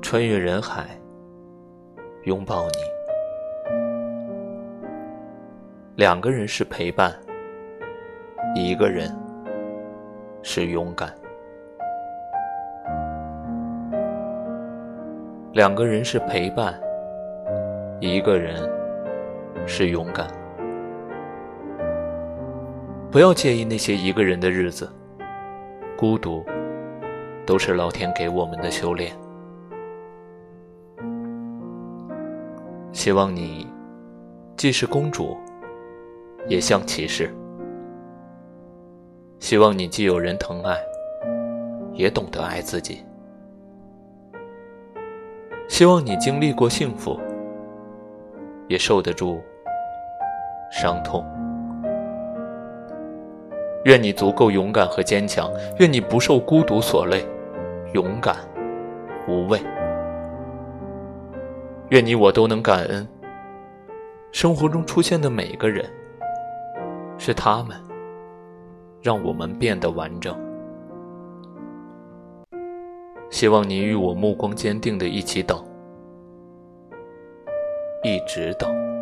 穿越人海，拥抱你。两个人是陪伴，一个人是勇敢。两个人是陪伴，一个人是勇敢。不要介意那些一个人的日子，孤独都是老天给我们的修炼。希望你既是公主，也像骑士。希望你既有人疼爱，也懂得爱自己。希望你经历过幸福，也受得住伤痛。愿你足够勇敢和坚强，愿你不受孤独所累，勇敢无畏。愿你我都能感恩，生活中出现的每个人，是他们让我们变得完整。希望你与我目光坚定的一起等，一直等。